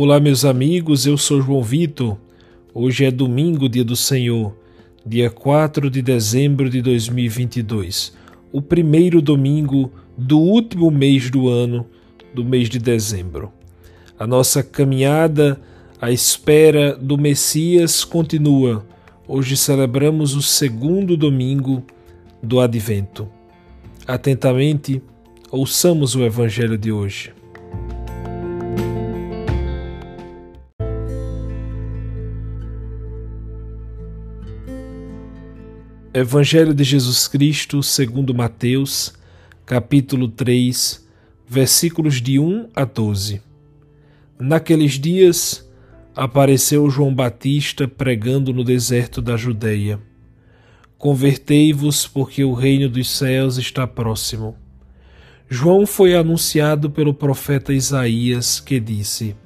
Olá, meus amigos, eu sou João Vitor. Hoje é domingo, dia do Senhor, dia 4 de dezembro de 2022, o primeiro domingo do último mês do ano, do mês de dezembro. A nossa caminhada à espera do Messias continua. Hoje celebramos o segundo domingo do Advento. Atentamente, ouçamos o Evangelho de hoje. Evangelho de Jesus Cristo, segundo Mateus, capítulo 3, versículos de 1 a 12. Naqueles dias apareceu João Batista pregando no deserto da Judeia. Convertei-vos, porque o reino dos céus está próximo. João foi anunciado pelo profeta Isaías, que disse: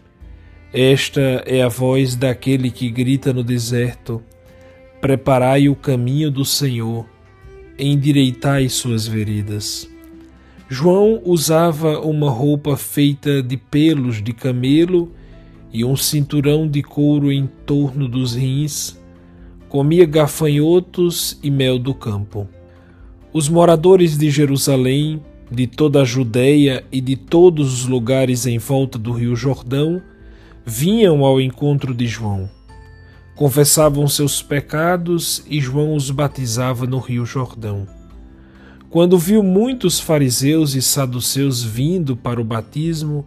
Esta é a voz daquele que grita no deserto Preparai o caminho do Senhor, endireitai suas veredas. João usava uma roupa feita de pelos de camelo e um cinturão de couro em torno dos rins, comia gafanhotos e mel do campo. Os moradores de Jerusalém, de toda a Judéia e de todos os lugares em volta do rio Jordão vinham ao encontro de João confessavam seus pecados e João os batizava no Rio Jordão. Quando viu muitos fariseus e saduceus vindo para o batismo,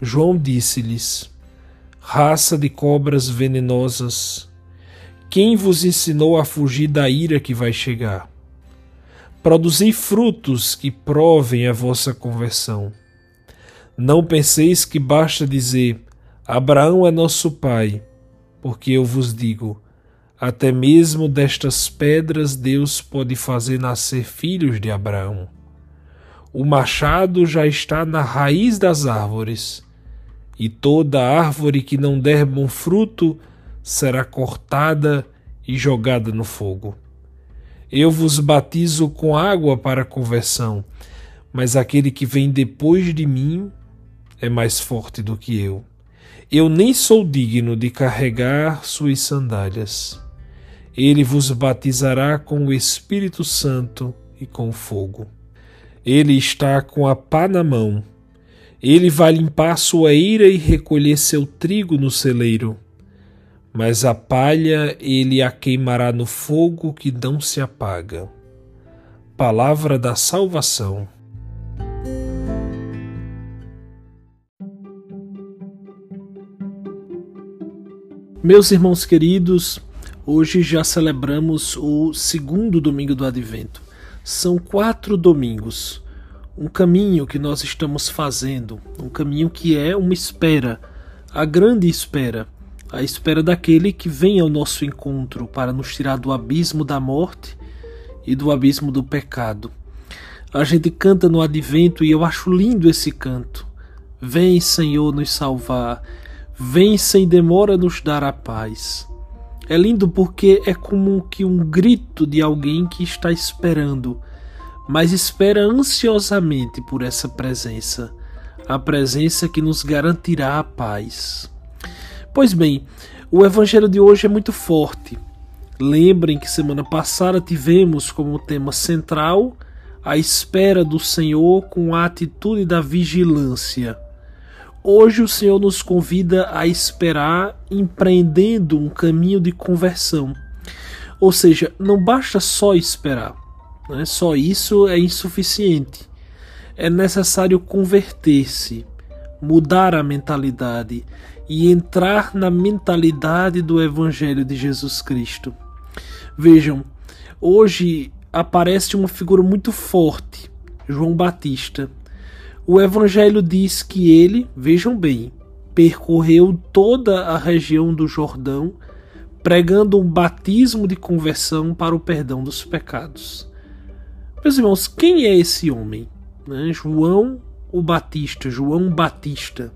João disse-lhes: Raça de cobras venenosas, quem vos ensinou a fugir da ira que vai chegar? Produzi frutos que provem a vossa conversão. Não penseis que basta dizer: Abraão é nosso pai porque eu vos digo: até mesmo destas pedras Deus pode fazer nascer filhos de Abraão. O machado já está na raiz das árvores, e toda árvore que não der bom fruto será cortada e jogada no fogo. Eu vos batizo com água para conversão, mas aquele que vem depois de mim é mais forte do que eu eu nem sou digno de carregar suas sandálias. Ele vos batizará com o Espírito Santo e com fogo. Ele está com a pá na mão. Ele vai limpar sua ira e recolher seu trigo no celeiro. Mas a palha ele a queimará no fogo que não se apaga. Palavra da salvação. Meus irmãos queridos, hoje já celebramos o segundo domingo do Advento. São quatro domingos, um caminho que nós estamos fazendo, um caminho que é uma espera, a grande espera, a espera daquele que vem ao nosso encontro para nos tirar do abismo da morte e do abismo do pecado. A gente canta no Advento e eu acho lindo esse canto. Vem, Senhor, nos salvar vem sem demora nos dar a paz. É lindo porque é como que um grito de alguém que está esperando, mas espera ansiosamente por essa presença, a presença que nos garantirá a paz. Pois bem, o evangelho de hoje é muito forte. Lembrem que semana passada tivemos como tema central a espera do Senhor com a atitude da vigilância. Hoje o Senhor nos convida a esperar empreendendo um caminho de conversão. Ou seja, não basta só esperar, né? só isso é insuficiente. É necessário converter-se, mudar a mentalidade e entrar na mentalidade do Evangelho de Jesus Cristo. Vejam, hoje aparece uma figura muito forte, João Batista o Evangelho diz que ele, vejam bem, percorreu toda a região do Jordão, pregando um batismo de conversão para o perdão dos pecados. Meus irmãos, quem é esse homem? Né? João o Batista, João Batista.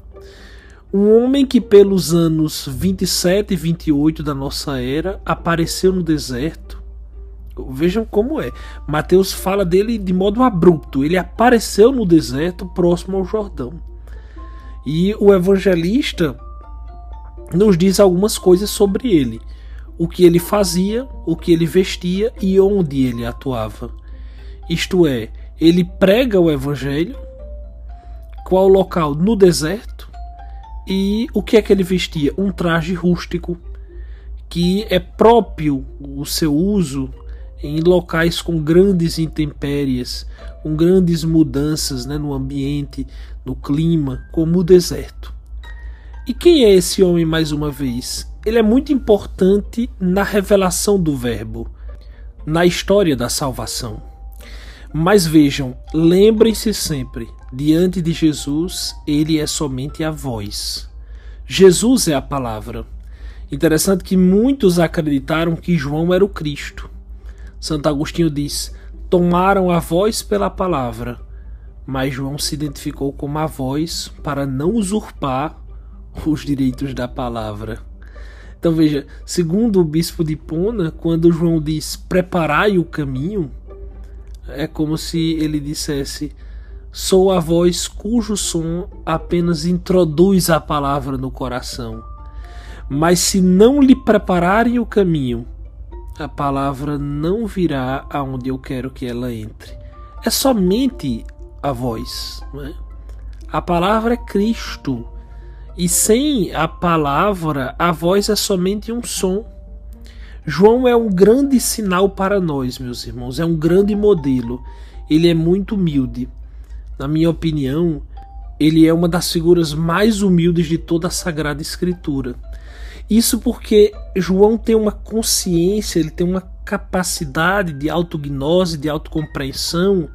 Um homem que pelos anos 27 e 28 da nossa era apareceu no deserto, Vejam como é. Mateus fala dele de modo abrupto. Ele apareceu no deserto próximo ao Jordão. E o evangelista nos diz algumas coisas sobre ele, o que ele fazia, o que ele vestia e onde ele atuava. Isto é, ele prega o evangelho, qual local? No deserto. E o que é que ele vestia? Um traje rústico, que é próprio o seu uso em locais com grandes intempéries, com grandes mudanças né, no ambiente, no clima, como o deserto. E quem é esse homem mais uma vez? Ele é muito importante na revelação do Verbo, na história da salvação. Mas vejam, lembrem-se sempre: diante de Jesus, ele é somente a voz. Jesus é a palavra. Interessante que muitos acreditaram que João era o Cristo. Santo Agostinho diz: tomaram a voz pela palavra, mas João se identificou como a voz para não usurpar os direitos da palavra. Então veja, segundo o bispo de Pona, quando João diz preparai o caminho, é como se ele dissesse: Sou a voz cujo som apenas introduz a palavra no coração. Mas se não lhe prepararem o caminho, a palavra não virá aonde eu quero que ela entre. É somente a voz. É? A palavra é Cristo. E sem a palavra, a voz é somente um som. João é um grande sinal para nós, meus irmãos, é um grande modelo. Ele é muito humilde. Na minha opinião, ele é uma das figuras mais humildes de toda a Sagrada Escritura. Isso porque João tem uma consciência, ele tem uma capacidade de autognose, de autocompreensão,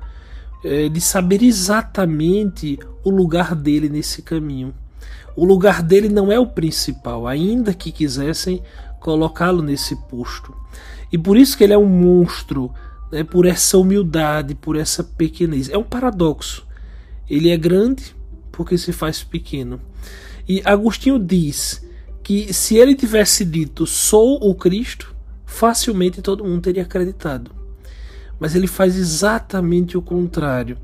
é, de saber exatamente o lugar dele nesse caminho. O lugar dele não é o principal, ainda que quisessem colocá-lo nesse posto. E por isso que ele é um monstro, né, por essa humildade, por essa pequenez. É um paradoxo. Ele é grande porque se faz pequeno. E Agostinho diz que se ele tivesse dito sou o Cristo, facilmente todo mundo teria acreditado. Mas ele faz exatamente o contrário.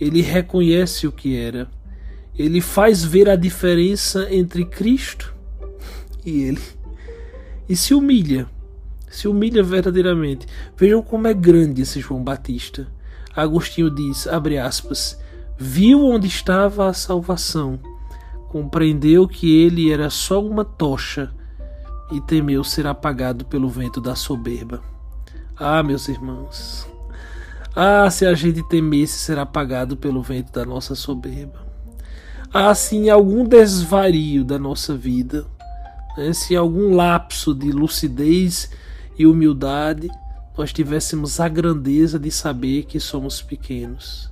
Ele reconhece o que era. Ele faz ver a diferença entre Cristo e ele e se humilha. Se humilha verdadeiramente. Vejam como é grande esse João Batista. Agostinho diz, abre aspas, viu onde estava a salvação, compreendeu que ele era só uma tocha e temeu ser apagado pelo vento da soberba. Ah, meus irmãos. Ah, se a gente temesse ser apagado pelo vento da nossa soberba. Ah, se em algum desvario da nossa vida né, se algum lapso de lucidez e humildade nós tivéssemos a grandeza de saber que somos pequenos,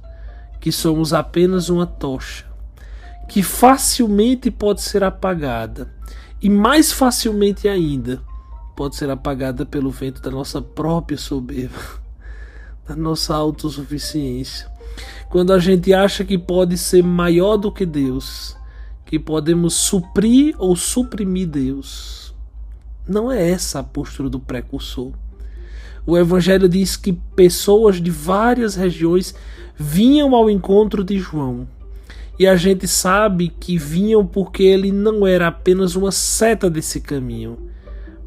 que somos apenas uma tocha, que facilmente pode ser apagada e mais facilmente ainda pode ser apagada pelo vento da nossa própria soberba, da nossa autossuficiência. Quando a gente acha que pode ser maior do que Deus, que podemos suprir ou suprimir Deus. Não é essa a postura do precursor. O Evangelho diz que pessoas de várias regiões vinham ao encontro de João. E a gente sabe que vinham porque ele não era apenas uma seta desse caminho,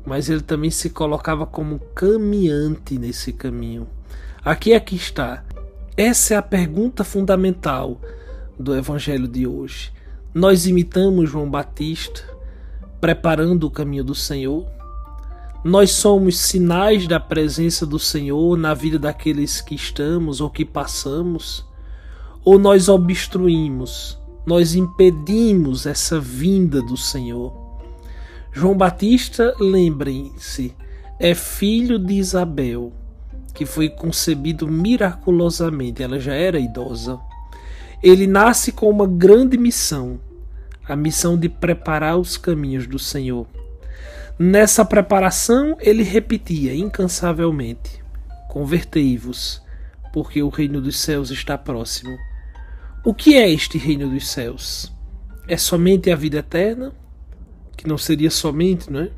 mas ele também se colocava como caminhante nesse caminho. Aqui é que está. Essa é a pergunta fundamental do Evangelho de hoje. Nós imitamos João Batista, preparando o caminho do Senhor. Nós somos sinais da presença do Senhor na vida daqueles que estamos ou que passamos. Ou nós obstruímos, nós impedimos essa vinda do Senhor. João Batista, lembrem-se, é filho de Isabel, que foi concebido miraculosamente, ela já era idosa ele nasce com uma grande missão, a missão de preparar os caminhos do Senhor. Nessa preparação, ele repetia incansavelmente: Convertei-vos, porque o reino dos céus está próximo. O que é este reino dos céus? É somente a vida eterna? Que não seria somente, não é?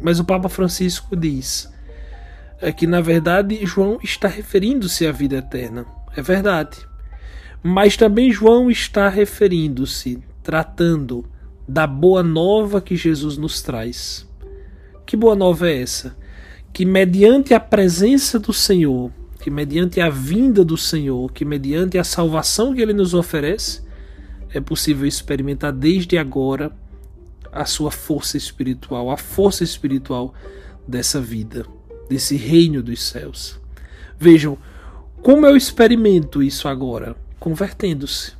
Mas o Papa Francisco diz é que na verdade João está referindo-se à vida eterna. É verdade. Mas também João está referindo-se, tratando da boa nova que Jesus nos traz. Que boa nova é essa? Que mediante a presença do Senhor, que mediante a vinda do Senhor, que mediante a salvação que ele nos oferece, é possível experimentar desde agora a sua força espiritual, a força espiritual dessa vida, desse reino dos céus. Vejam, como eu experimento isso agora? Convertendo-se.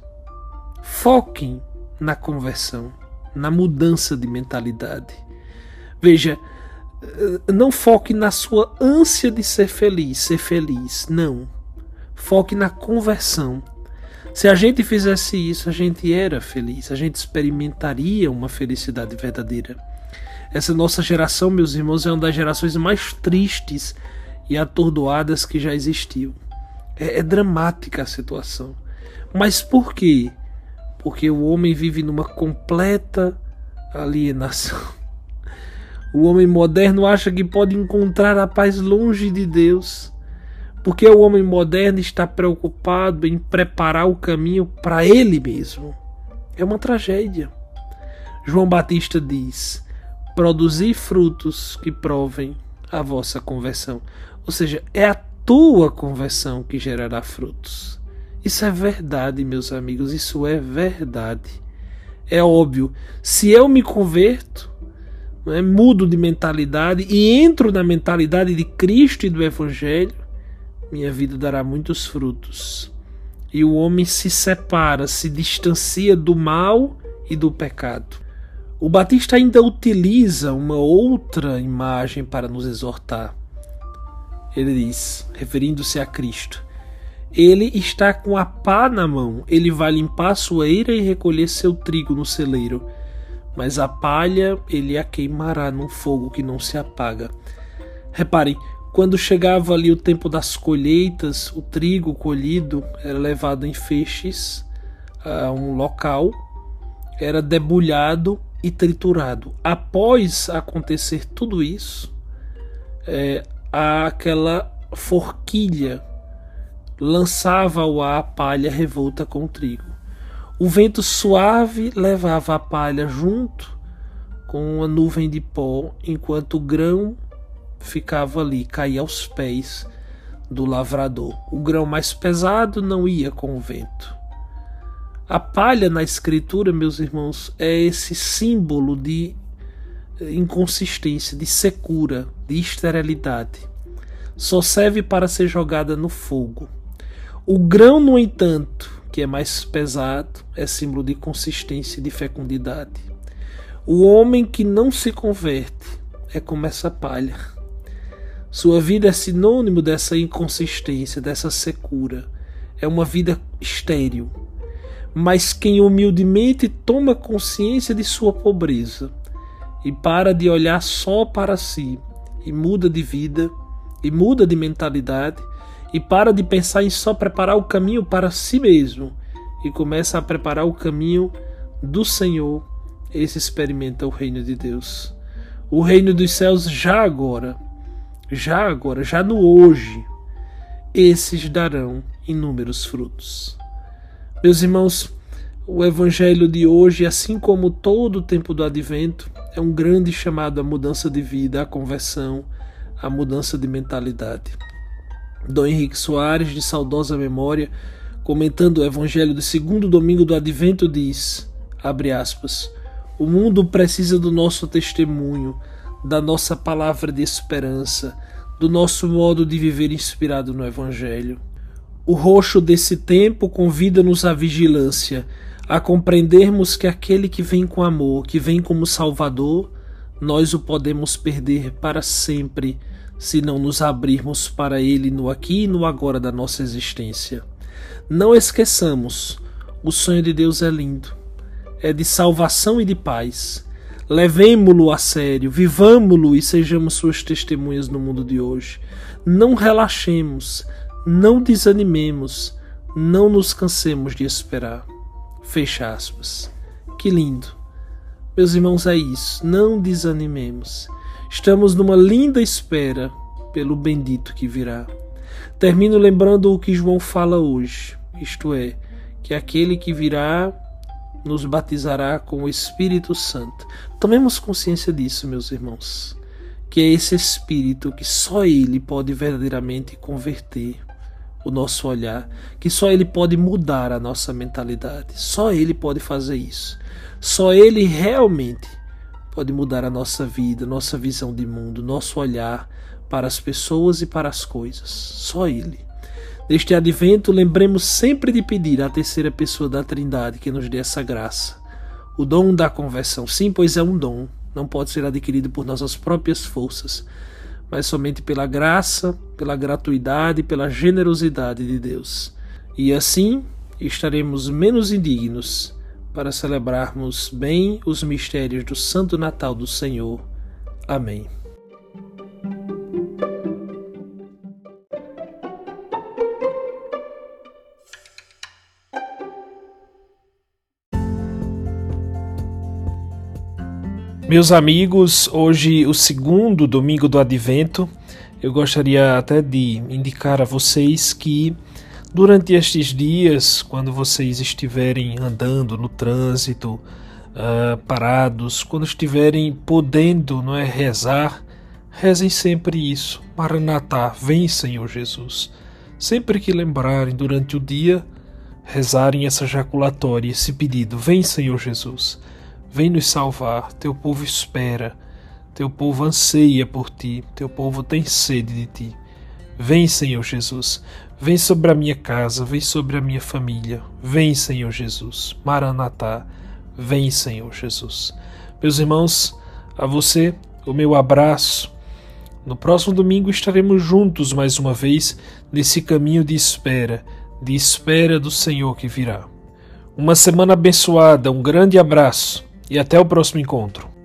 Foquem na conversão, na mudança de mentalidade. Veja, não foque na sua ânsia de ser feliz, ser feliz. Não. Foque na conversão. Se a gente fizesse isso, a gente era feliz, a gente experimentaria uma felicidade verdadeira. Essa nossa geração, meus irmãos, é uma das gerações mais tristes e atordoadas que já existiu. É, é dramática a situação. Mas por quê? Porque o homem vive numa completa alienação. O homem moderno acha que pode encontrar a paz longe de Deus, porque o homem moderno está preocupado em preparar o caminho para ele mesmo. É uma tragédia. João Batista diz: produzir frutos que provem a vossa conversão. Ou seja, é a tua conversão que gerará frutos. Isso é verdade, meus amigos, isso é verdade. É óbvio, se eu me converto, é, mudo de mentalidade e entro na mentalidade de Cristo e do Evangelho, minha vida dará muitos frutos. E o homem se separa, se distancia do mal e do pecado. O Batista ainda utiliza uma outra imagem para nos exortar. Ele diz, referindo-se a Cristo: Ele está com a pá na mão, ele vai limpar sua eira e recolher seu trigo no celeiro mas a palha ele a queimará num fogo que não se apaga. Reparem, quando chegava ali o tempo das colheitas, o trigo colhido era levado em feixes a um local, era debulhado e triturado. Após acontecer tudo isso, é, aquela forquilha lançava ao ar a palha revolta com o trigo. O vento suave levava a palha junto com uma nuvem de pó, enquanto o grão ficava ali, caía aos pés do lavrador. O grão mais pesado não ia com o vento. A palha na escritura, meus irmãos, é esse símbolo de inconsistência, de secura, de esterilidade. Só serve para ser jogada no fogo. O grão, no entanto, que é mais pesado, é símbolo de consistência e de fecundidade. O homem que não se converte é como essa palha. Sua vida é sinônimo dessa inconsistência, dessa secura. É uma vida estéril. Mas quem humildemente toma consciência de sua pobreza e para de olhar só para si e muda de vida e muda de mentalidade, e para de pensar em só preparar o caminho para si mesmo e começa a preparar o caminho do Senhor, esse experimenta o reino de Deus. O reino dos céus já agora, já agora, já no hoje, esses darão inúmeros frutos. Meus irmãos, o evangelho de hoje, assim como todo o tempo do advento, é um grande chamado à mudança de vida, à conversão, à mudança de mentalidade. Dom Henrique Soares, de saudosa memória, comentando o evangelho do segundo domingo do advento, diz: abre aspas, o mundo precisa do nosso testemunho, da nossa palavra de esperança, do nosso modo de viver inspirado no evangelho. O roxo desse tempo convida-nos à vigilância, a compreendermos que aquele que vem com amor, que vem como Salvador, nós o podemos perder para sempre se não nos abrirmos para Ele no aqui e no agora da nossa existência. Não esqueçamos, o sonho de Deus é lindo, é de salvação e de paz. Levemo-lo a sério, vivamo-lo e sejamos suas testemunhas no mundo de hoje. Não relaxemos, não desanimemos, não nos cansemos de esperar. Fecha aspas. Que lindo. Meus irmãos, é isso. Não desanimemos. Estamos numa linda espera pelo bendito que virá. Termino lembrando o que João fala hoje, isto é, que aquele que virá nos batizará com o Espírito Santo. Tomemos consciência disso, meus irmãos, que é esse Espírito que só Ele pode verdadeiramente converter o nosso olhar, que só Ele pode mudar a nossa mentalidade, só Ele pode fazer isso. Só Ele realmente pode mudar a nossa vida, nossa visão de mundo, nosso olhar para as pessoas e para as coisas. Só Ele. Neste advento, lembremos sempre de pedir à terceira pessoa da Trindade que nos dê essa graça. O dom da conversão, sim, pois é um dom, não pode ser adquirido por nossas próprias forças, mas somente pela graça, pela gratuidade e pela generosidade de Deus. E assim estaremos menos indignos para celebrarmos bem os mistérios do Santo Natal do Senhor. Amém. Meus amigos, hoje o segundo domingo do Advento, eu gostaria até de indicar a vocês que durante estes dias, quando vocês estiverem andando no trânsito, uh, parados, quando estiverem podendo, não é, rezar, rezem sempre isso. Maranatá, vem Senhor Jesus. Sempre que lembrarem durante o dia, rezarem essa jaculatória, esse pedido, vem Senhor Jesus. Vem nos salvar, teu povo espera, teu povo anseia por ti, teu povo tem sede de ti. Vem, Senhor Jesus, vem sobre a minha casa, vem sobre a minha família. Vem, Senhor Jesus. Maranatá, vem, Senhor Jesus. Meus irmãos, a você o meu abraço. No próximo domingo estaremos juntos mais uma vez nesse caminho de espera, de espera do Senhor que virá. Uma semana abençoada, um grande abraço e até o próximo encontro.